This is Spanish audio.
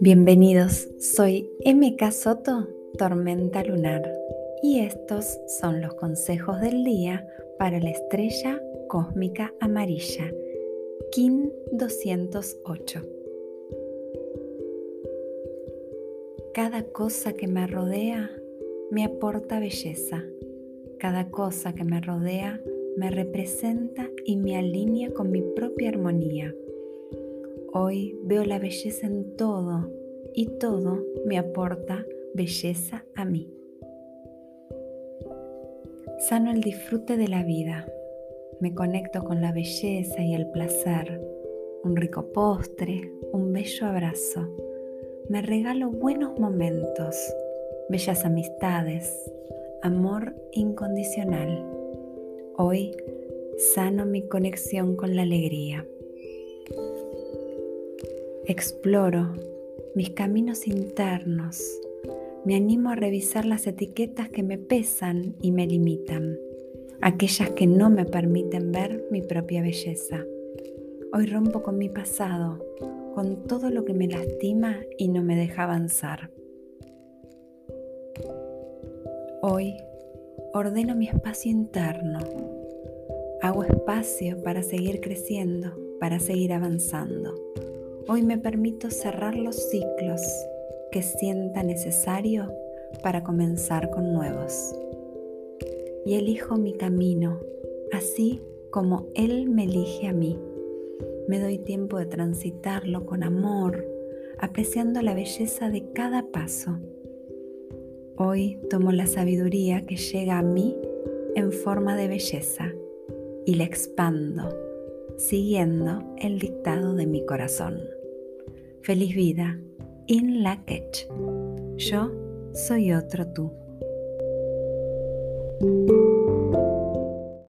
Bienvenidos, soy MK Soto, Tormenta Lunar, y estos son los consejos del día para la estrella cósmica amarilla, KIN 208. Cada cosa que me rodea me aporta belleza. Cada cosa que me rodea me representa y me alinea con mi propia armonía. Hoy veo la belleza en todo y todo me aporta belleza a mí. Sano el disfrute de la vida. Me conecto con la belleza y el placer. Un rico postre, un bello abrazo. Me regalo buenos momentos, bellas amistades, amor incondicional. Hoy sano mi conexión con la alegría. Exploro mis caminos internos. Me animo a revisar las etiquetas que me pesan y me limitan, aquellas que no me permiten ver mi propia belleza. Hoy rompo con mi pasado, con todo lo que me lastima y no me deja avanzar. Hoy ordeno mi espacio interno. Hago espacio para seguir creciendo, para seguir avanzando. Hoy me permito cerrar los ciclos que sienta necesario para comenzar con nuevos. Y elijo mi camino, así como Él me elige a mí. Me doy tiempo de transitarlo con amor, apreciando la belleza de cada paso Hoy tomo la sabiduría que llega a mí en forma de belleza y la expando, siguiendo el dictado de mi corazón. Feliz vida, in la quech. Yo soy otro tú.